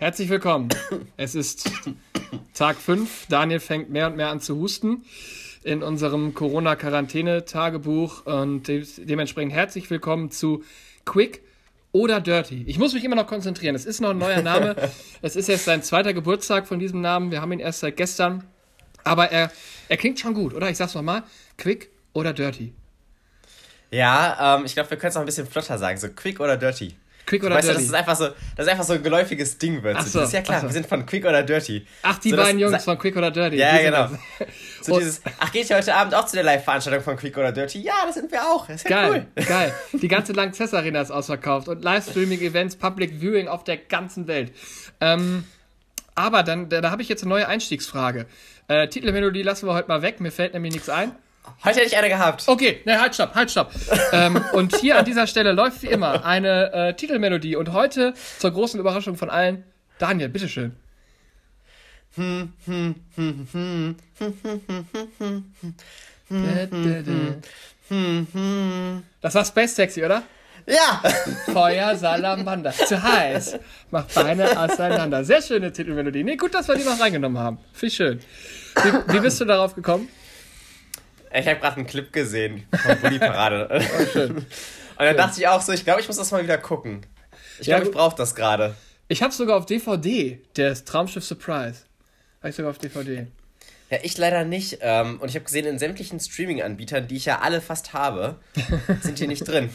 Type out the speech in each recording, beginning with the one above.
Herzlich willkommen. Es ist Tag 5. Daniel fängt mehr und mehr an zu husten in unserem Corona-Quarantäne-Tagebuch und de dementsprechend herzlich willkommen zu Quick oder Dirty. Ich muss mich immer noch konzentrieren. Es ist noch ein neuer Name. es ist jetzt sein zweiter Geburtstag von diesem Namen. Wir haben ihn erst seit gestern. Aber er, er klingt schon gut, oder? Ich sag's nochmal. Quick oder Dirty. Ja, ähm, ich glaube, wir können es noch ein bisschen flotter sagen. So Quick oder Dirty. Quick oder weißt Dirty. Du, dass es einfach so, dass es einfach so ein geläufiges Ding wird. So, das ist ja klar, so. wir sind von Quick oder Dirty. Ach, die so, beiden Jungs von Quick oder Dirty. Ja, genau. So dieses, ach, geht ihr heute Abend auch zu der Live-Veranstaltung von Quick oder Dirty? Ja, das sind wir auch. Das ist ja geil, cool. geil. Die ganze Langzess Arena ist ausverkauft und Livestreaming-Events, Public Viewing auf der ganzen Welt. Ähm, aber dann, da, da habe ich jetzt eine neue Einstiegsfrage. Äh, Titelmelodie lassen wir heute mal weg, mir fällt nämlich nichts ein. Heute hätte ich eine gehabt. Okay, ne, halt, stopp, halt, stopp. ähm, und hier an dieser Stelle läuft wie immer eine äh, Titelmelodie. Und heute, zur großen Überraschung von allen, Daniel, bitteschön. Das war Space Taxi, oder? Ja! Feuer Salamander. Zu heiß. Mach Beine auseinander. Sehr schöne Titelmelodie. Nee, gut, dass wir die noch reingenommen haben. Viel schön. Wie, wie bist du darauf gekommen? Ich habe gerade einen Clip gesehen von Bully Parade. oh, schön. Und dann schön. dachte ich auch so, ich glaube, ich muss das mal wieder gucken. Ich glaube, ich brauche das gerade. Ich habe sogar auf DVD, der Traumschiff Surprise. Habe ich sogar auf DVD. Ja, ich leider nicht. Ähm, und ich habe gesehen, in sämtlichen Streaming-Anbietern, die ich ja alle fast habe, sind hier nicht drin.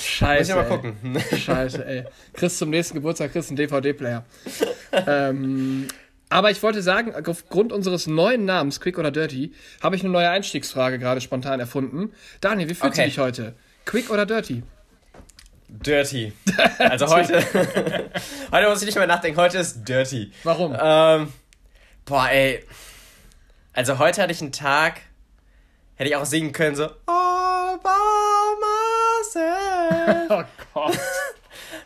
Scheiße. Muss ich mal gucken. Scheiße, ey. Chris zum nächsten Geburtstag, Chris einen DVD-Player. ähm, aber ich wollte sagen, aufgrund unseres neuen Namens, Quick oder Dirty, habe ich eine neue Einstiegsfrage gerade spontan erfunden. Daniel, wie fühlst okay. du dich heute? Quick oder Dirty? Dirty. Also heute, heute muss ich nicht mehr nachdenken, heute ist Dirty. Warum? Ähm, boah, ey. Also heute hatte ich einen Tag, hätte ich auch singen können, so All by myself. Oh Gott.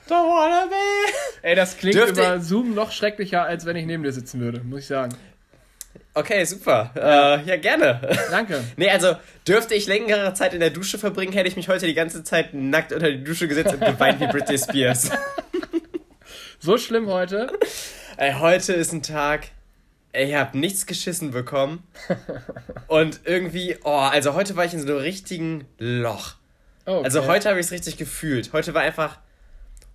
Don't wanna be. Ey, das klingt Dürfte über Zoom noch schrecklicher, als wenn ich neben dir sitzen würde, muss ich sagen. Okay, super. Äh, ja, gerne. Danke. nee, also dürfte ich längere Zeit in der Dusche verbringen, hätte ich mich heute die ganze Zeit nackt unter die Dusche gesetzt und geweint wie Britney Spears. so schlimm heute? Ey, heute ist ein Tag, ey, ich habe nichts geschissen bekommen. und irgendwie, oh, also heute war ich in so einem richtigen Loch. Oh, okay. Also heute habe ich es richtig gefühlt. Heute war einfach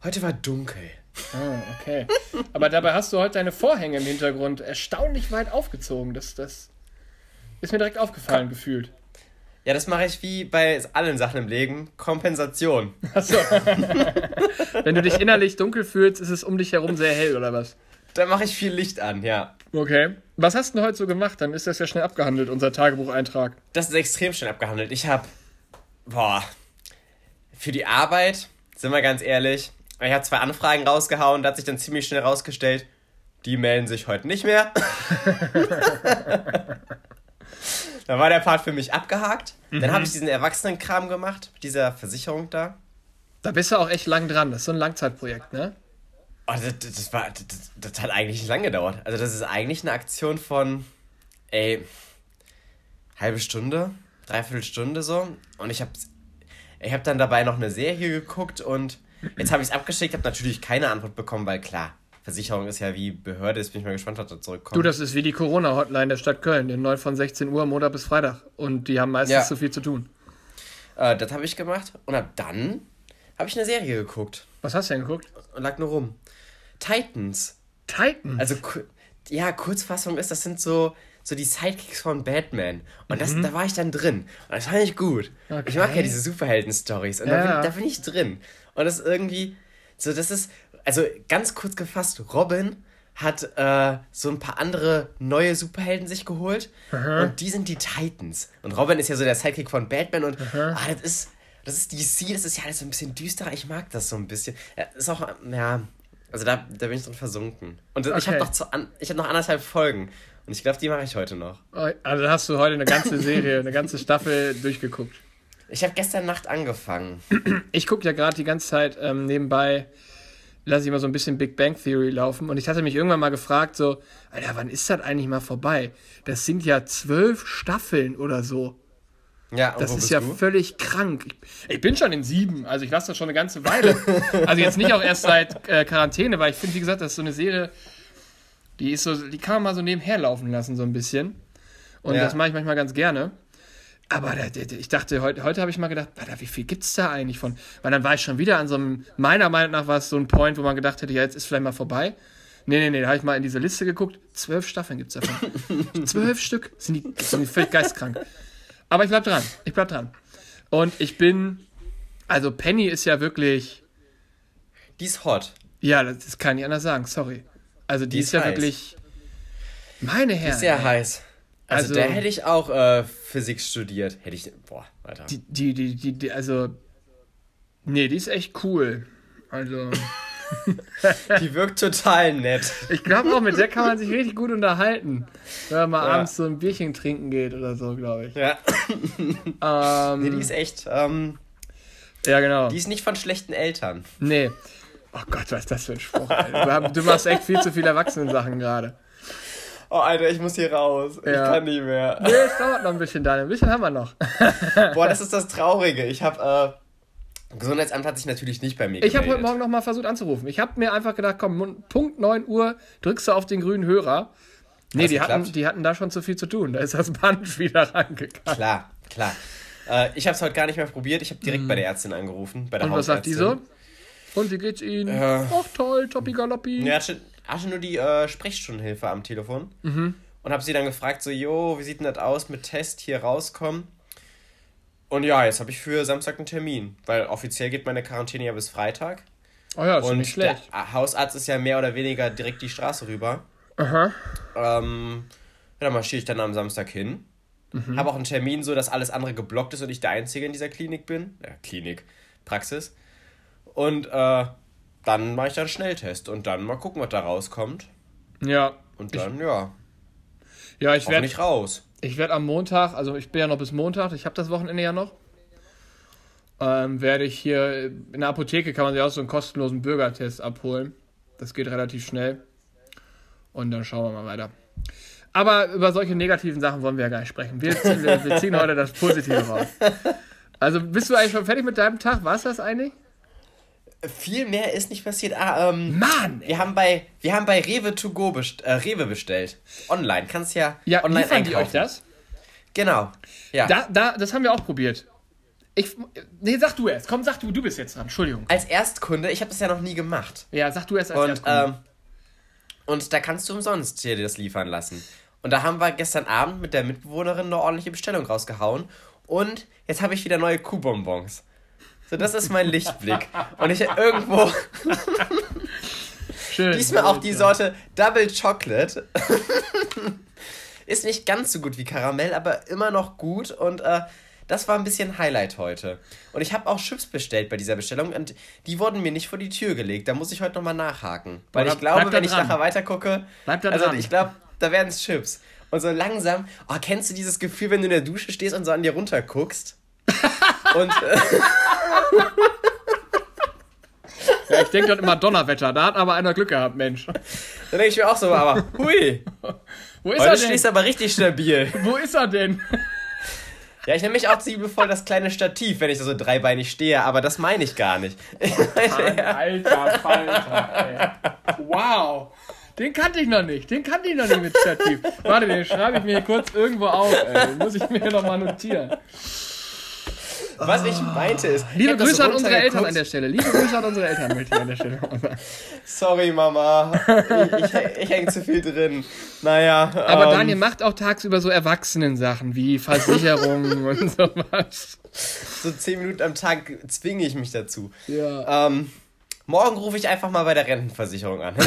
Heute war dunkel. Ah, okay. Aber dabei hast du heute deine Vorhänge im Hintergrund erstaunlich weit aufgezogen. Das, das ist mir direkt aufgefallen, Komm. gefühlt. Ja, das mache ich wie bei allen Sachen im Leben. Kompensation. Achso. Wenn du dich innerlich dunkel fühlst, ist es um dich herum sehr hell, oder was? Da mache ich viel Licht an, ja. Okay. Was hast du denn heute so gemacht? Dann ist das ja schnell abgehandelt, unser Tagebucheintrag. Das ist extrem schnell abgehandelt. Ich habe, boah, für die Arbeit, sind wir ganz ehrlich, ich habe zwei Anfragen rausgehauen, da hat sich dann ziemlich schnell rausgestellt, die melden sich heute nicht mehr. da war der Part für mich abgehakt. Mhm. Dann habe ich diesen Erwachsenenkram gemacht, mit dieser Versicherung da. Da bist du auch echt lang dran. Das ist so ein Langzeitprojekt, ne? Oh, das, das, war, das, das hat eigentlich nicht lange gedauert. Also, das ist eigentlich eine Aktion von, ey, halbe Stunde, dreiviertel Stunde so. Und ich habe ich hab dann dabei noch eine Serie geguckt und Jetzt habe ich es abgeschickt, habe natürlich keine Antwort bekommen, weil klar, Versicherung ist ja wie Behörde, jetzt bin ich mal gespannt, was da zurückkommt. Du, das ist wie die Corona-Hotline der Stadt Köln, den 9 von 16 Uhr, Montag bis Freitag. Und die haben meistens ja. zu viel zu tun. Äh, das habe ich gemacht und ab dann habe ich eine Serie geguckt. Was hast du denn geguckt? Und lag nur rum. Titans. Titans? Also, ja, Kurzfassung ist, das sind so, so die Sidekicks von Batman. Und das, mhm. da war ich dann drin. Und das fand ich gut. Okay. Ich mag ja diese Superhelden-Stories. Und ja. da, bin, da bin ich drin. Und das ist irgendwie, so, das ist, also ganz kurz gefasst, Robin hat äh, so ein paar andere neue Superhelden sich geholt. Aha. Und die sind die Titans. Und Robin ist ja so der Sidekick von Batman. Und ah, das ist, das ist DC, das ist ja alles so ein bisschen düsterer. Ich mag das so ein bisschen. Ja, ist auch, ja, also da, da bin ich drin versunken. Und okay. ich habe noch, zu an, ich hab noch anderthalb Folgen. Und ich glaube, die mache ich heute noch. Oh, also hast du heute eine ganze Serie, eine ganze Staffel durchgeguckt. Ich habe gestern Nacht angefangen. Ich gucke ja gerade die ganze Zeit ähm, nebenbei, lasse ich mal so ein bisschen Big Bang Theory laufen. Und ich hatte mich irgendwann mal gefragt, so, Alter, wann ist das eigentlich mal vorbei? Das sind ja zwölf Staffeln oder so. Ja, das ist ja du? völlig krank. Ich, ich, bin schon in sieben, also ich lasse das schon eine ganze Weile. also jetzt nicht auch erst seit äh, Quarantäne, weil ich finde, wie gesagt, das ist so eine Serie, die ist so, die kann man mal so nebenher laufen lassen, so ein bisschen. Und ja. das mache ich manchmal ganz gerne. Aber da, da, ich dachte, heute, heute habe ich mal gedacht, Alter, wie viel gibt es da eigentlich von? Weil dann war ich schon wieder an so einem, meiner Meinung nach war es so ein Point, wo man gedacht hätte, ja, jetzt ist vielleicht mal vorbei. Nee, nee, nee, da habe ich mal in diese Liste geguckt. Zwölf Staffeln gibt es davon. Zwölf Stück. Sind die, sind die völlig geistkrank. Aber ich bleib dran. Ich bleib dran. Und ich bin. Also, Penny ist ja wirklich. Die ist hot. Ja, das kann ich anders sagen, sorry. Also, die, die ist, ist, ja heiß. wirklich. Meine Herren. Die ist sehr ey. heiß. Also, also da hätte ich auch äh, Physik studiert. Hätte ich. Boah, Alter. Die, die, die, die, die, also. Nee, die ist echt cool. Also. Die wirkt total nett. Ich glaube auch, mit der kann man sich richtig gut unterhalten. Wenn man mal ja. abends so ein Bierchen trinken geht oder so, glaube ich. Ja. Ähm, nee, die ist echt. Ähm, ja, genau. Die ist nicht von schlechten Eltern. Nee. Oh Gott, was ist das für ein Spruch, Alter. Du machst echt viel zu viele Erwachsenen-Sachen gerade. Oh, Alter, ich muss hier raus. Ja. Ich kann nicht mehr. Nee, es dauert noch ein bisschen, Daniel. Ein bisschen haben wir noch. Boah, das ist das Traurige. Ich habe äh, Gesundheitsamt hat sich natürlich nicht bei mir gemeldet. Ich habe heute Morgen nochmal versucht anzurufen. Ich habe mir einfach gedacht, komm, Punkt 9 Uhr drückst du auf den grünen Hörer. Nee, die hatten, die hatten da schon zu viel zu tun. Da ist das Band wieder rangegangen. Klar, klar. Äh, ich habe es heute gar nicht mehr probiert. Ich habe direkt mhm. bei der Ärztin angerufen, bei der Und was sagt die so? Und wie geht's Ihnen? Äh, Ach toll, Toppi Galoppi. Ja, hatte, nur die äh, Sprechstundenhilfe am Telefon. Mhm. Und habe sie dann gefragt, so, jo, wie sieht denn das aus mit Test hier rauskommen? Und ja, jetzt habe ich für Samstag einen Termin, weil offiziell geht meine Quarantäne ja bis Freitag. Oh ja, ist und nicht schlecht. Der Hausarzt ist ja mehr oder weniger direkt die Straße rüber. Aha. Ähm, ja, da marschiere ich dann am Samstag hin. Mhm. Habe auch einen Termin, so dass alles andere geblockt ist und ich der Einzige in dieser Klinik bin. Ja, Klinik, Praxis. Und äh, dann mache ich dann einen Schnelltest und dann mal gucken, was da rauskommt. Ja. Und dann, ich, ja. Ja, ich werde nicht raus. Ich werde am Montag, also ich bin ja noch bis Montag, ich habe das Wochenende ja noch, ähm, werde ich hier in der Apotheke kann man sich auch so einen kostenlosen Bürgertest abholen. Das geht relativ schnell. Und dann schauen wir mal weiter. Aber über solche negativen Sachen wollen wir ja gar nicht sprechen. Wir ziehen, wir ziehen heute das Positive raus. Also bist du eigentlich schon fertig mit deinem Tag? War es das eigentlich? Viel mehr ist nicht passiert. Ah, ähm, Mann! Wir haben bei, wir haben bei Rewe to go best äh, Rewe bestellt. Online. Kannst ja, ja online liefern einkaufen. die euch das? Genau. Ja. Da, da, das haben wir auch probiert. Ich, nee, sag du erst. Komm, sag du, du bist jetzt dran. Entschuldigung. Als Erstkunde, ich habe das ja noch nie gemacht. Ja, sag du erst als und, Erstkunde. Ähm, und da kannst du umsonst dir das liefern lassen. Und da haben wir gestern Abend mit der Mitbewohnerin eine ordentliche Bestellung rausgehauen. Und jetzt habe ich wieder neue Kuhbonbons. So, das ist mein Lichtblick. Und ich irgendwo. Schön. Diesmal auch die Sorte Double Chocolate. ist nicht ganz so gut wie Karamell, aber immer noch gut. Und äh, das war ein bisschen Highlight heute. Und ich habe auch Chips bestellt bei dieser Bestellung und die wurden mir nicht vor die Tür gelegt. Da muss ich heute nochmal nachhaken. Weil Oder ich glaube, wenn ich nachher weiter gucke. Bleib da also dran. ich glaube, da werden es Chips. Und so langsam, oh, kennst du dieses Gefühl, wenn du in der Dusche stehst und so an dir runter guckst? und. Äh, ja, ich denke dann immer Donnerwetter. Da hat aber einer Glück gehabt, Mensch. Da denke ich mir auch so, aber hui. Wo ist Heute er denn? stehst aber richtig stabil. Wo ist er denn? Ja, ich nehme mich auch liebevoll das kleine Stativ, wenn ich so dreibeinig stehe, aber das meine ich gar nicht. Ja. Alter Falter, ey. Wow. Den kannte ich noch nicht. Den kannte ich noch nicht mit Stativ. Warte, den schreibe ich mir hier kurz irgendwo auf, ey. Den muss ich mir nochmal notieren. Was ich meinte ist. Liebe Grüße an unsere Eltern an der Stelle. Liebe Grüße an unsere Eltern möchte ich an der Stelle Sorry, Mama. Ich, ich, ich hänge zu viel drin. Naja. Aber ähm, Daniel macht auch tagsüber so Erwachsenen-Sachen wie Versicherungen und sowas. So zehn Minuten am Tag zwinge ich mich dazu. Ja. Ähm, morgen rufe ich einfach mal bei der Rentenversicherung an.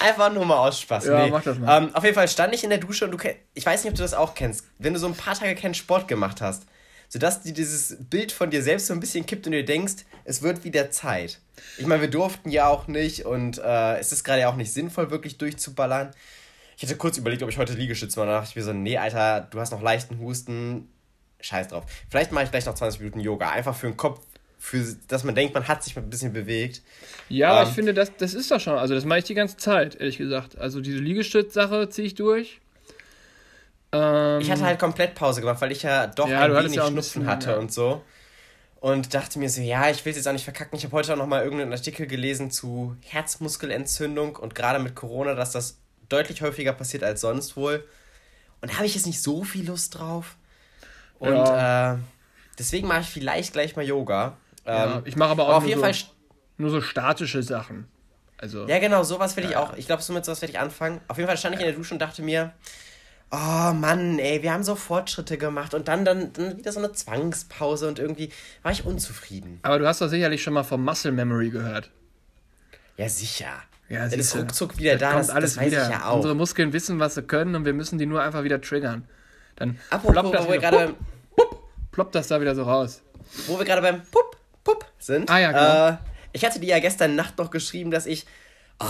Einfach nur mal aus Spaß. Ja, nee. mach das mal. Ähm, auf jeden Fall stand ich in der Dusche und du kennst, ich weiß nicht, ob du das auch kennst, wenn du so ein paar Tage keinen Sport gemacht hast, sodass dir dieses Bild von dir selbst so ein bisschen kippt und du denkst, es wird wieder Zeit. Ich meine, wir durften ja auch nicht und äh, es ist gerade ja auch nicht sinnvoll, wirklich durchzuballern. Ich hatte kurz überlegt, ob ich heute Liegestütze mache. Da dachte ich mir so, nee, Alter, du hast noch leichten Husten. Scheiß drauf. Vielleicht mache ich gleich noch 20 Minuten Yoga. Einfach für den Kopf für, dass man denkt, man hat sich mal ein bisschen bewegt. Ja, ähm, ich finde, das, das ist doch schon. Also, das mache ich die ganze Zeit, ehrlich gesagt. Also, diese Liegestütz-Sache ziehe ich durch. Ähm, ich hatte halt komplett Pause gemacht, weil ich ja doch ja, ein wenig ja Schnupfen hatte ja. und so. Und dachte mir so, ja, ich will es jetzt auch nicht verkacken. Ich habe heute auch nochmal irgendeinen Artikel gelesen zu Herzmuskelentzündung und gerade mit Corona, dass das deutlich häufiger passiert als sonst wohl. Und da habe ich jetzt nicht so viel Lust drauf. Und ja. äh, deswegen mache ich vielleicht gleich mal Yoga. Ja, ähm, ich mache aber auch aber auf jeden so, Fall nur so statische Sachen. Also, ja, genau, sowas will ich auch. Ich glaube, so mit sowas werde ich anfangen. Auf jeden Fall stand ich in der Dusche und dachte mir, oh Mann, ey, wir haben so Fortschritte gemacht und dann, dann, dann wieder so eine Zwangspause und irgendwie war ich unzufrieden. Aber du hast doch sicherlich schon mal vom Muscle Memory gehört. Ja, sicher. Ja, das ist ruckzuck wieder da, das, alles das weiß wieder. ich ja auch. Unsere Muskeln wissen, was sie können und wir müssen die nur einfach wieder triggern. Dann Apropos, ploppt das, wo wieder, pup, pup, ploppt das da wieder so raus. Wo wir gerade beim Pup, Pup sind. Ah ja, genau. Äh, ich hatte dir ja gestern Nacht noch geschrieben, dass ich... Oh,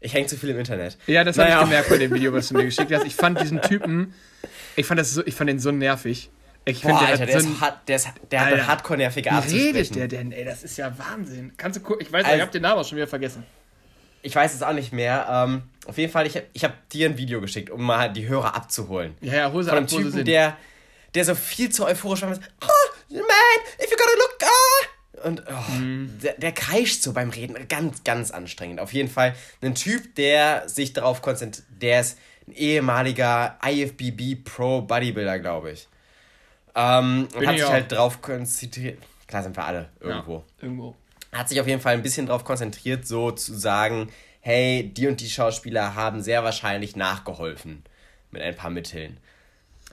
ich hänge zu viel im Internet. Ja, das naja. habe ich gemerkt bei dem Video, was du mir geschickt hast. Ich fand diesen Typen, ich fand, das so, ich fand den so nervig. Ich Boah, find, der, Alter, der, so ist der, ist, der hat eine hardcore-nervige Art Wie redet der denn? Ey, das ist ja Wahnsinn. Kannst du gucken? Ich weiß, also, ich habe den Namen auch schon wieder vergessen. Ich weiß es auch nicht mehr. Ähm, auf jeden Fall, ich habe ich hab dir ein Video geschickt, um mal die Hörer abzuholen. Ja, ja, hol sie Von einem ab, Typen, der, der so viel zu euphorisch war. Oh, if you gotta look, ah! Und oh, mhm. der, der kreischt so beim Reden. Ganz, ganz anstrengend. Auf jeden Fall ein Typ, der sich darauf konzentriert. Der ist ein ehemaliger IFBB Pro Bodybuilder, glaube ich. Ähm, und hat sich auch. halt drauf konzentriert. Klar sind wir alle irgendwo. Ja, irgendwo. Hat sich auf jeden Fall ein bisschen darauf konzentriert, so zu sagen: hey, die und die Schauspieler haben sehr wahrscheinlich nachgeholfen mit ein paar Mitteln.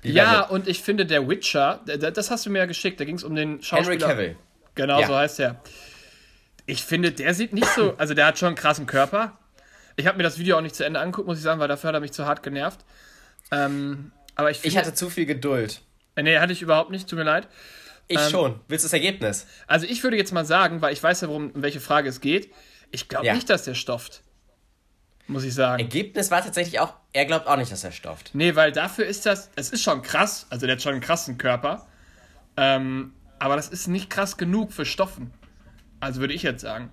Ja, und ich finde, der Witcher, das hast du mir ja geschickt, da ging es um den Schauspieler. Henry Cavill. Genau, ja. so heißt er. Ich finde, der sieht nicht so, also der hat schon einen krassen Körper. Ich habe mir das Video auch nicht zu Ende angeguckt, muss ich sagen, weil dafür hat er mich zu hart genervt. Ähm, aber ich, finde, ich hatte zu viel Geduld. Nee, hatte ich überhaupt nicht, tut mir leid. Ich ähm, schon. Willst du das Ergebnis? Also ich würde jetzt mal sagen, weil ich weiß ja, worum, um welche Frage es geht. Ich glaube ja. nicht, dass der stofft. Muss ich sagen. Ergebnis war tatsächlich auch, er glaubt auch nicht, dass er stofft. Nee, weil dafür ist das, es ist schon krass, also der hat schon einen krassen Körper. Ähm, aber das ist nicht krass genug für Stoffen. Also würde ich jetzt sagen.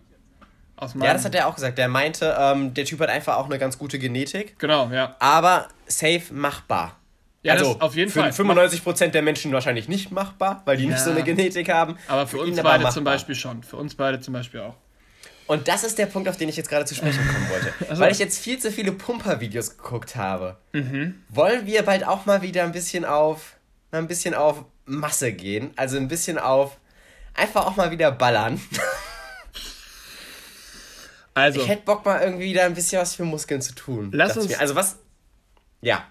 ja, das hat er auch gesagt. Der meinte, ähm, der Typ hat einfach auch eine ganz gute Genetik. Genau, ja. Aber safe machbar. Ja, also auf jeden für Fall. Für 95% der Menschen wahrscheinlich nicht machbar, weil die ja. nicht so eine Genetik haben. Aber für, für uns beide zum Beispiel schon. Für uns beide zum Beispiel auch. Und das ist der Punkt, auf den ich jetzt gerade zu sprechen kommen wollte. Also. Weil ich jetzt viel zu viele Pumper-Videos geguckt habe. Mhm. Wollen wir bald auch mal wieder ein bisschen auf, ein bisschen auf Masse gehen. Also ein bisschen auf einfach auch mal wieder ballern. Also. Ich hätte Bock mal irgendwie wieder ein bisschen was für Muskeln zu tun. Lass uns. Mir. Also was. Ja.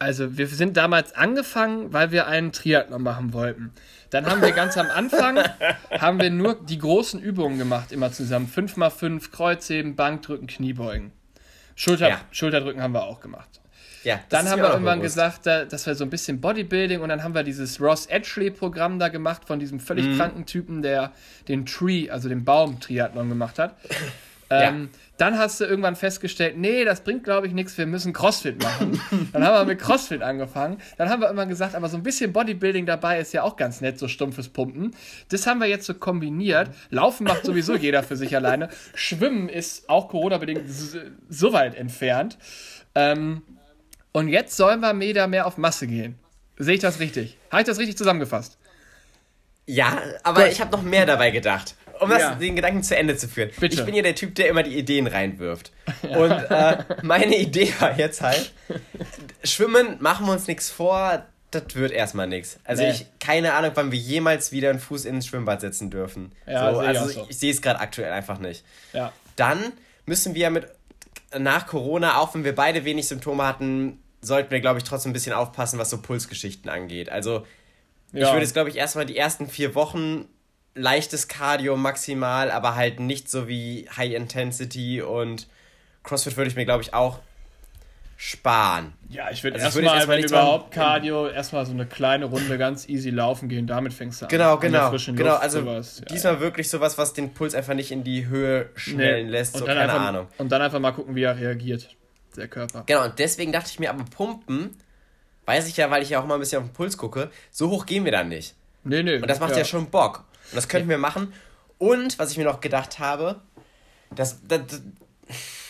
Also wir sind damals angefangen, weil wir einen Triathlon machen wollten. Dann haben wir ganz am Anfang haben wir nur die großen Übungen gemacht, immer zusammen. 5x5, Kreuzheben, Bankdrücken, Kniebeugen. Schulter, ja. Schulterdrücken haben wir auch gemacht. Ja, dann haben wir irgendwann bewusst. gesagt, dass wir so ein bisschen Bodybuilding und dann haben wir dieses Ross Edgley-Programm da gemacht von diesem völlig mhm. kranken Typen, der den Tree, also den Baum-Triathlon gemacht hat. Ähm, ja. Dann hast du irgendwann festgestellt, nee, das bringt, glaube ich, nichts, wir müssen CrossFit machen. dann haben wir mit CrossFit angefangen. Dann haben wir immer gesagt, aber so ein bisschen Bodybuilding dabei ist ja auch ganz nett, so stumpfes Pumpen. Das haben wir jetzt so kombiniert. Laufen macht sowieso jeder für sich alleine. Schwimmen ist auch Corona-bedingt so weit entfernt. Ähm, und jetzt sollen wir Meter mehr auf Masse gehen. Sehe ich das richtig? Habe ich das richtig zusammengefasst? Ja, aber Gut. ich habe noch mehr dabei gedacht. Um ja. das, den Gedanken zu Ende zu führen. Bitte. Ich bin ja der Typ, der immer die Ideen reinwirft. Ja. Und äh, meine Idee war jetzt halt, Schwimmen, machen wir uns nichts vor, das wird erstmal nichts. Also nee. ich, keine Ahnung, wann wir jemals wieder einen Fuß ins Schwimmbad setzen dürfen. Ja, so, also ich, so. ich sehe es gerade aktuell einfach nicht. Ja. Dann müssen wir mit nach Corona, auch wenn wir beide wenig Symptome hatten, sollten wir, glaube ich, trotzdem ein bisschen aufpassen, was so Pulsgeschichten angeht. Also, ja. ich würde jetzt, glaube ich, erstmal die ersten vier Wochen leichtes Cardio maximal, aber halt nicht so wie High Intensity und CrossFit würde ich mir, glaube ich, auch sparen. Ja, ich würde also erstmal, wenn überhaupt Cardio, erstmal so eine kleine Runde ganz easy laufen gehen, damit fängst du an. Genau, genau. Genau, also sowas. diesmal ja. wirklich sowas, was den Puls einfach nicht in die Höhe schnellen nee. lässt, und so keine einfach, Ahnung. Und dann einfach mal gucken, wie er reagiert, der Körper. Genau, und deswegen dachte ich mir, aber Pumpen, weiß ich ja, weil ich ja auch mal ein bisschen auf den Puls gucke, so hoch gehen wir dann nicht. Nee, nee. Und das macht ja, ja schon Bock. Und das könnten ja. wir machen. Und, was ich mir noch gedacht habe, das, das,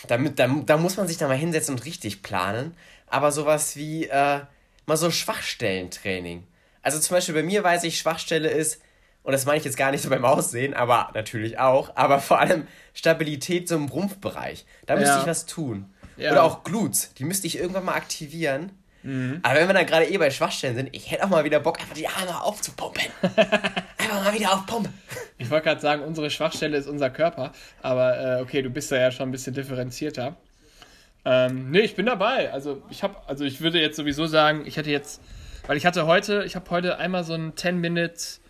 damit, da, da muss man sich da mal hinsetzen und richtig planen. Aber sowas wie, äh, mal so Schwachstellentraining. Also zum Beispiel bei mir weiß ich, Schwachstelle ist, und das meine ich jetzt gar nicht so beim Aussehen, aber natürlich auch, aber vor allem Stabilität so im Rumpfbereich. Da müsste ja. ich was tun. Ja. Oder auch Glutes, die müsste ich irgendwann mal aktivieren. Mhm. Aber wenn wir dann gerade eh bei Schwachstellen sind, ich hätte auch mal wieder Bock, einfach die Arme aufzupumpen. einfach mal wieder auf Pump. Ich wollte gerade sagen, unsere Schwachstelle ist unser Körper, aber äh, okay, du bist da ja schon ein bisschen differenzierter. Ähm, nee, ich bin dabei. Also ich habe, also ich würde jetzt sowieso sagen, ich hätte jetzt, weil ich hatte heute, ich habe heute einmal so ein 10 Minutes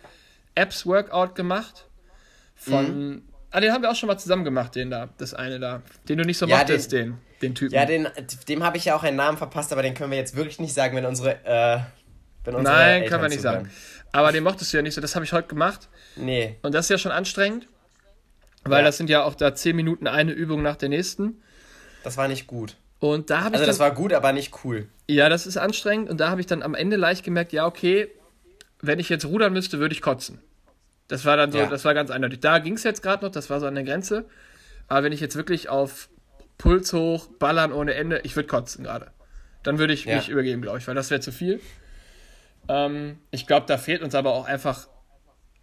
Apps Workout gemacht von, mhm. ah, den haben wir auch schon mal zusammen gemacht, den da, das eine da, den du nicht so ja, mochtest, den, den, den Typen. Ja, den, dem habe ich ja auch einen Namen verpasst, aber den können wir jetzt wirklich nicht sagen, wenn unsere, äh, wenn unsere Nein, Eltern können wir nicht zuhören. sagen. Aber den mochtest du ja nicht so, das habe ich heute gemacht. Nee. Und das ist ja schon anstrengend, weil ja. das sind ja auch da 10 Minuten eine Übung nach der nächsten. Das war nicht gut. Und da habe ich. Also, das war gut, aber nicht cool. Ja, das ist anstrengend. Und da habe ich dann am Ende leicht gemerkt, ja, okay, wenn ich jetzt rudern müsste, würde ich kotzen. Das war dann so, ja. das war ganz eindeutig. Da ging es jetzt gerade noch, das war so an der Grenze. Aber wenn ich jetzt wirklich auf Puls hoch, ballern ohne Ende, ich würde kotzen gerade. Dann würde ich ja. mich übergeben, glaube ich, weil das wäre zu viel. Ähm, ich glaube, da fehlt uns aber auch einfach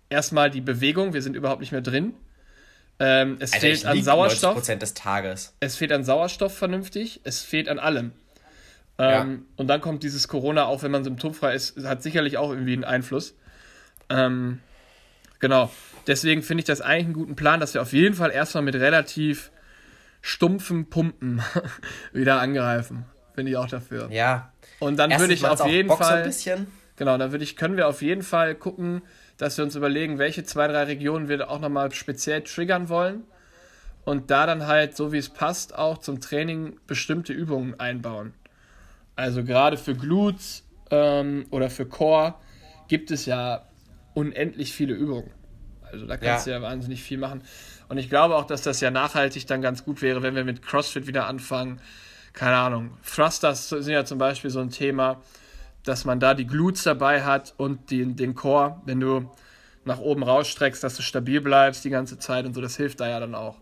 erstmal die Bewegung. Wir sind überhaupt nicht mehr drin. Ähm, es Alter, fehlt an Sauerstoff. des Tages. Es fehlt an Sauerstoff vernünftig. Es fehlt an allem. Ähm, ja. Und dann kommt dieses Corona, auch wenn man symptomfrei ist, hat sicherlich auch irgendwie einen Einfluss. Ähm, genau. Deswegen finde ich das eigentlich einen guten Plan, dass wir auf jeden Fall erstmal mit relativ stumpfen Pumpen wieder angreifen. Bin ich auch dafür. Ja. Und dann würde ich auf jeden Bock Fall. So genau, dann würde ich, können wir auf jeden Fall gucken, dass wir uns überlegen, welche zwei, drei Regionen wir auch nochmal speziell triggern wollen. Und da dann halt, so wie es passt, auch zum Training bestimmte Übungen einbauen. Also gerade für Glutes ähm, oder für Core gibt es ja unendlich viele Übungen. Also da kannst ja. du ja wahnsinnig viel machen. Und ich glaube auch, dass das ja nachhaltig dann ganz gut wäre, wenn wir mit CrossFit wieder anfangen. Keine Ahnung. Thrusters sind ja zum Beispiel so ein Thema dass man da die Glutes dabei hat und die, den Core, wenn du nach oben rausstreckst, dass du stabil bleibst die ganze Zeit und so, das hilft da ja dann auch.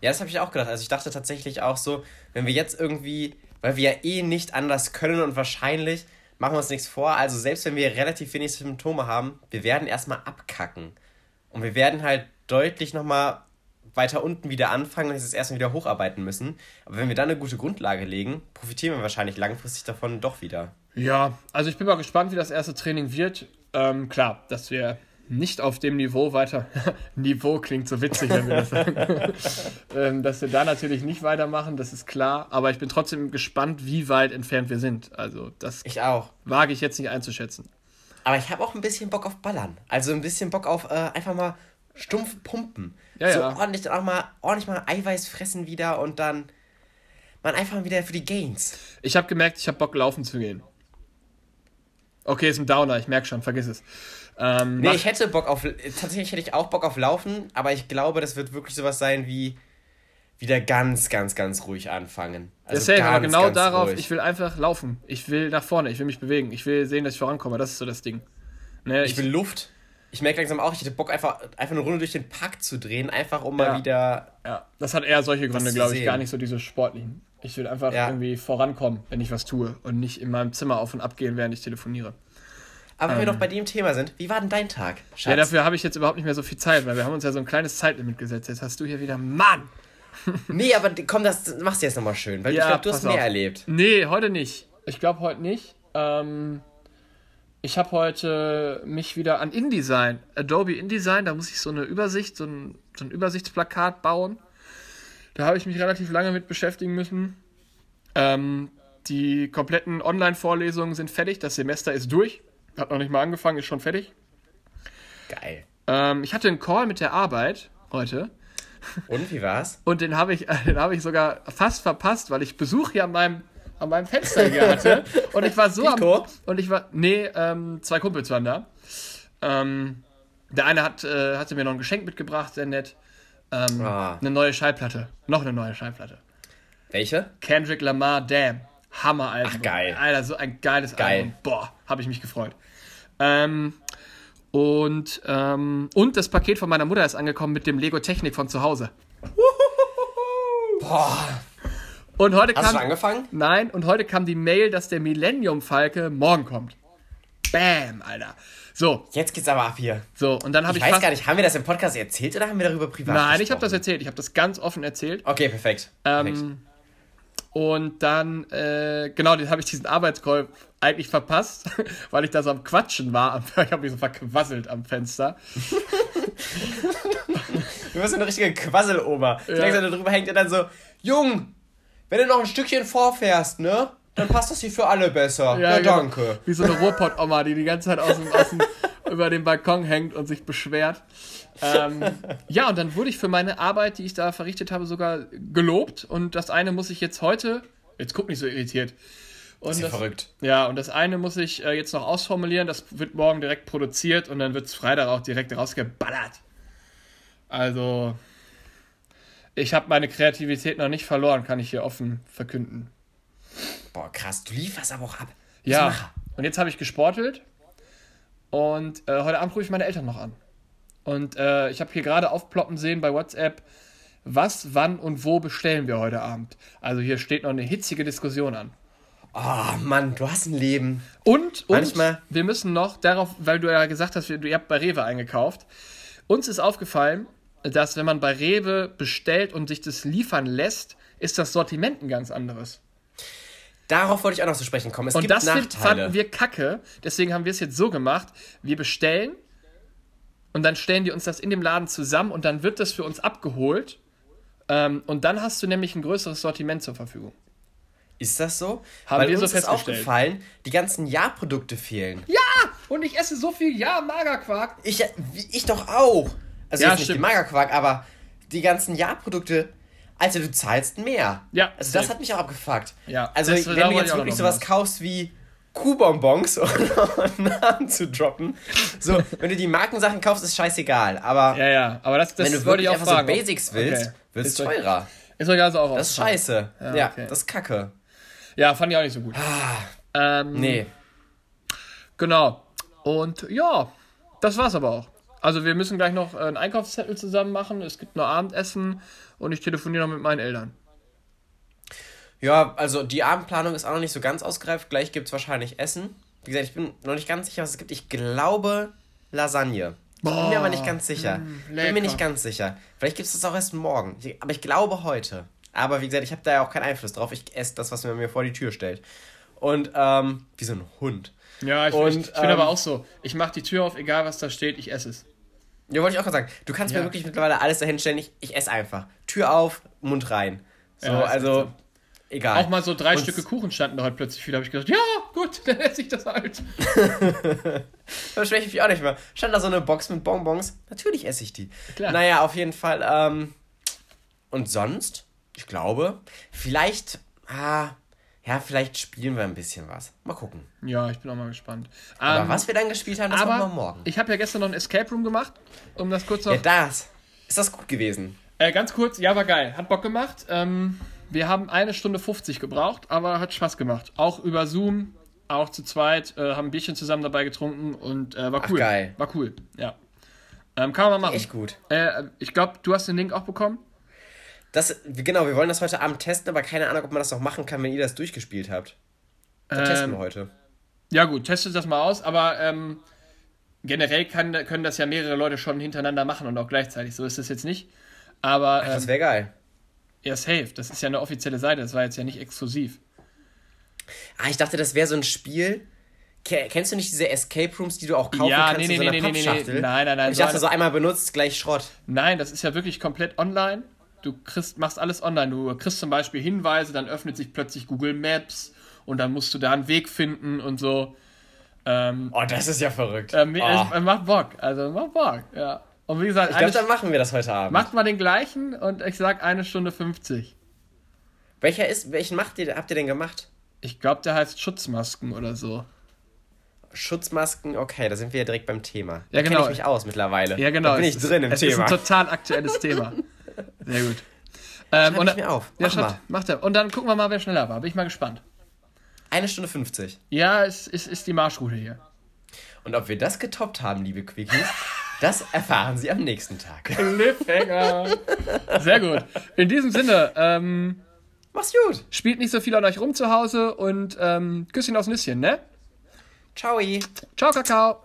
Ja, das habe ich auch gedacht. Also ich dachte tatsächlich auch so, wenn wir jetzt irgendwie, weil wir ja eh nicht anders können und wahrscheinlich machen wir uns nichts vor, also selbst wenn wir relativ wenig Symptome haben, wir werden erstmal abkacken. Und wir werden halt deutlich nochmal weiter unten wieder anfangen und jetzt erstmal wieder hocharbeiten müssen. Aber wenn wir dann eine gute Grundlage legen, profitieren wir wahrscheinlich langfristig davon doch wieder. Ja, also ich bin mal gespannt, wie das erste Training wird. Ähm, klar, dass wir nicht auf dem Niveau weiter. Niveau klingt so witzig, wenn wir das sagen. ähm, dass wir da natürlich nicht weitermachen, das ist klar. Aber ich bin trotzdem gespannt, wie weit entfernt wir sind. Also, das ich auch. wage ich jetzt nicht einzuschätzen. Aber ich habe auch ein bisschen Bock auf Ballern. Also ein bisschen Bock auf äh, einfach mal stumpf pumpen. Ja, so ja. ordentlich dann auch mal ordentlich mal Eiweiß fressen wieder und dann man einfach wieder für die Gains. Ich habe gemerkt, ich habe Bock laufen zu gehen. Okay, ist ein Downer, ich merke schon, vergiss es. Ähm, nee, ich hätte Bock auf. Tatsächlich hätte ich auch Bock auf Laufen, aber ich glaube, das wird wirklich sowas sein wie wieder ganz, ganz, ganz ruhig anfangen. Also Deswegen, ganz, aber genau darauf, ruhig. ich will einfach laufen. Ich will nach vorne, ich will mich bewegen. Ich will sehen, dass ich vorankomme. Das ist so das Ding. Ne, ich, ich will Luft. Ich merke langsam auch, ich hätte Bock, einfach, einfach eine Runde durch den Park zu drehen, einfach um ja. mal wieder. Ja, das hat eher solche Gründe, glaube ich, gar nicht so diese sportlichen. Ich will einfach ja. irgendwie vorankommen, wenn ich was tue und nicht in meinem Zimmer auf und ab gehen, während ich telefoniere. Aber wenn ähm, wir noch bei dem Thema sind, wie war denn dein Tag? Schatz? Ja, dafür habe ich jetzt überhaupt nicht mehr so viel Zeit, weil wir haben uns ja so ein kleines Zeitlimit gesetzt. Jetzt hast du hier wieder, Mann! Nee, aber komm, das machst du jetzt nochmal schön, weil ja, ich glaube, du hast mehr auf. erlebt. Nee, heute nicht. Ich glaube heute nicht. Ähm, ich habe heute mich wieder an InDesign, Adobe InDesign, da muss ich so eine Übersicht, so ein, so ein Übersichtsplakat bauen. Da habe ich mich relativ lange mit beschäftigen müssen. Ähm, die kompletten Online-Vorlesungen sind fertig, das Semester ist durch. Hat noch nicht mal angefangen, ist schon fertig. Geil. Ähm, ich hatte einen Call mit der Arbeit heute. Und wie war's? Und den habe ich, hab ich sogar fast verpasst, weil ich Besuch hier an meinem, an meinem Fenster hier hatte. Und ich war so Pico? am. Und ich war. Nee, ähm, zwei Kumpels waren da. Ähm, der eine hat, äh, hatte mir noch ein Geschenk mitgebracht, sehr nett. Ähm, ah. Eine neue Schallplatte. Noch eine neue Schallplatte. Welche? Kendrick Lamar Damn. Hammer-Album. Ach, geil. Alter, so ein geiles geil. Album. Boah, habe ich mich gefreut. Ähm, und, ähm, und das Paket von meiner Mutter ist angekommen mit dem Lego Technik von zu Hause. Boah. Und heute Hast kam, du angefangen? Nein, und heute kam die Mail, dass der Millennium Falke morgen kommt. Bam, Alter. So. Jetzt geht's aber ab hier. So, und dann habe ich. Ich weiß gar nicht, haben wir das im Podcast erzählt oder haben wir darüber privat Nein, ich habe das erzählt. Ich habe das ganz offen erzählt. Okay, perfekt. Ähm, perfekt. Und dann, äh, genau, den habe ich diesen Arbeitscall eigentlich verpasst, weil ich da so am Quatschen war. Ich habe mich so verquasselt am Fenster. du bist eine richtige Quasseloma. Die ja. da drüber hängt und dann so, Jung, wenn du noch ein Stückchen vorfährst, ne? Dann passt das hier für alle besser. Ja, ja genau. danke. Wie so eine Ruhrpott-Oma, die die ganze Zeit aus dem, aus dem, über den Balkon hängt und sich beschwert. Ähm, ja, und dann wurde ich für meine Arbeit, die ich da verrichtet habe, sogar gelobt. Und das eine muss ich jetzt heute, jetzt guck nicht so irritiert. Und das ist ja verrückt. Ja, und das eine muss ich äh, jetzt noch ausformulieren. Das wird morgen direkt produziert und dann wird es Freitag auch direkt rausgeballert. Also, ich habe meine Kreativität noch nicht verloren, kann ich hier offen verkünden. Boah, krass, du lieferst aber auch ab. Ja. Und jetzt habe ich gesportelt und äh, heute Abend rufe ich meine Eltern noch an. Und äh, ich habe hier gerade aufploppen sehen bei WhatsApp, was, wann und wo bestellen wir heute Abend. Also hier steht noch eine hitzige Diskussion an. Oh Mann, du hast ein Leben. Und, und Manchmal. wir müssen noch darauf, weil du ja gesagt hast, ihr habt bei Rewe eingekauft. Uns ist aufgefallen, dass wenn man bei Rewe bestellt und sich das liefern lässt, ist das Sortiment ein ganz anderes. Darauf wollte ich auch noch zu sprechen kommen. Es und das fanden wir kacke. Deswegen haben wir es jetzt so gemacht: Wir bestellen und dann stellen die uns das in dem Laden zusammen und dann wird das für uns abgeholt. Ähm, und dann hast du nämlich ein größeres Sortiment zur Verfügung. Ist das so? Haben Weil wir uns so ist aufgefallen, die ganzen Ja-Produkte fehlen. Ja! Und ich esse so viel Ja-Magerquark. Ich, ich doch auch. Also Ja, jetzt nicht stimmt. den Magerquark, aber die ganzen Ja-Produkte, Alter, du zahlst mehr. Ja, Also das safe. hat mich auch abgefuckt. Ja, Also wenn du jetzt wirklich sowas was. kaufst wie Kuhbonbons, einen Namen zu droppen. So, wenn du die Markensachen kaufst, ist scheißegal. Aber Ja, ja, aber das, das wenn du wirklich auch einfach fragen. so Basics willst, Okay. wird es teurer. Ist euch also auch Das ist scheiße. Ja, Ja, okay. das ist kacke. Ja, fand ich auch nicht so gut. Ähm, Nee. Genau. Und ja, das war's aber auch. Also wir müssen gleich noch äh, einen Einkaufszettel zusammen machen. Es gibt noch Abendessen und ich telefoniere noch mit meinen Eltern. Ja, also die Abendplanung ist auch noch nicht so ganz ausgereift. Gleich gibt es wahrscheinlich Essen. Wie gesagt, ich bin noch nicht ganz sicher, was es gibt. Ich glaube Lasagne. Ich bin mir aber nicht ganz sicher. mm, bin mir nicht ganz sicher. Vielleicht gibt es das auch erst morgen. Aber ich glaube heute. Aber wie gesagt, ich habe da ja auch keinen Einfluss drauf. Ich esse das, was man mir vor die Tür stellt. Und, ähm, wie so ein Hund. Ja, ich, Und, ich, ich bin ähm, aber auch so. Ich mache die Tür auf, egal was da steht, ich esse es. Ja, wollte ich auch gerade sagen. Du kannst Ja. mir wirklich mittlerweile alles dahin stellen. Ich, ich esse einfach. Tür auf, Mund rein. So, Ja, also. Egal. Auch mal so drei Und- Stücke Kuchen standen da heute plötzlich wieder. habe ich gesagt, ja, gut, dann esse ich das halt. Da schmecke ich mich auch nicht mehr. Stand da so eine Box mit Bonbons. Natürlich esse ich die. Klar. Naja, auf jeden Fall. Ähm, und sonst? Ich glaube, vielleicht. Ah, ja, vielleicht spielen wir ein bisschen was. Mal gucken. Ja, ich bin auch mal gespannt. Aber Ähm, was wir dann gespielt haben, das aber machen wir morgen. ich habe ja gestern noch ein Escape Room gemacht, um das kurz noch Ja, das. Ist das gut gewesen? Äh, ganz kurz, ja, war geil. Hat Bock gemacht. Ähm, wir haben eine Stunde 50 gebraucht, aber hat Spaß gemacht. Auch über Zoom, auch zu zweit, äh, haben ein Bierchen zusammen dabei getrunken und äh, war Ach, cool. geil. War cool, ja. Ähm, kann man mal machen. Echt gut. Äh, ich glaube, du hast den Link auch bekommen. Das, genau, wir wollen das heute Abend testen, aber keine Ahnung, ob man das noch machen kann, wenn ihr das durchgespielt habt. Das Ähm, testen wir heute. Ja, gut, testet das mal aus, aber ähm, generell kann, können das ja mehrere Leute schon hintereinander machen und auch gleichzeitig. So ist es jetzt nicht. Aber Ach, das ähm, wäre geil. Ja, safe. Das ist ja eine offizielle Seite, das war jetzt ja nicht exklusiv. Ah, ich dachte, das wäre so ein Spiel. Ke- Kennst du nicht diese Escape Rooms, die du auch kaufen Ja, kannst nee, in nee, so einer nee, nee, nee, nee. Pappschachtel? Nein, nein, nein, Und ich so dachte, so einmal benutzt, gleich Schrott. Nein, das ist ja wirklich komplett online. Du kriegst, machst alles online. Du kriegst zum Beispiel Hinweise, dann öffnet sich plötzlich Google Maps und dann musst du da einen Weg finden und so. Ähm, Oh, das ist ja verrückt. ähm, oh. es, macht Bock. Also macht Bock, ja. Und wie gesagt, ich glaube, dann machen wir das heute Abend. macht mal den gleichen und ich sag eine Stunde 50. Welcher ist, welchen macht ihr, habt ihr denn gemacht? Ich glaube, der heißt Schutzmasken oder so. Schutzmasken, okay, da sind wir ja direkt beim Thema. Ja, da genau. kenne ich mich aus mittlerweile. Ja, genau. Da bin ich drin im es Thema. ist ein total aktuelles Thema. Sehr gut. Ähm, ich mir auf. Ja, Mach Schatz, mal. macht er. Und dann gucken wir mal, wer schneller war. Bin ich mal gespannt. Eine Stunde 50. Ja, es ist, ist die Marschroute hier. Und ob wir das getoppt haben, liebe Quickies, das erfahren Sie am nächsten Tag. Cliffhanger. Sehr gut. In diesem Sinne, ähm, Mach's gut. Spielt nicht so viel an euch rum zu Hause und ähm, Küsschen aufs Nüsschen, ne? Ciao. Ciao, Kakao.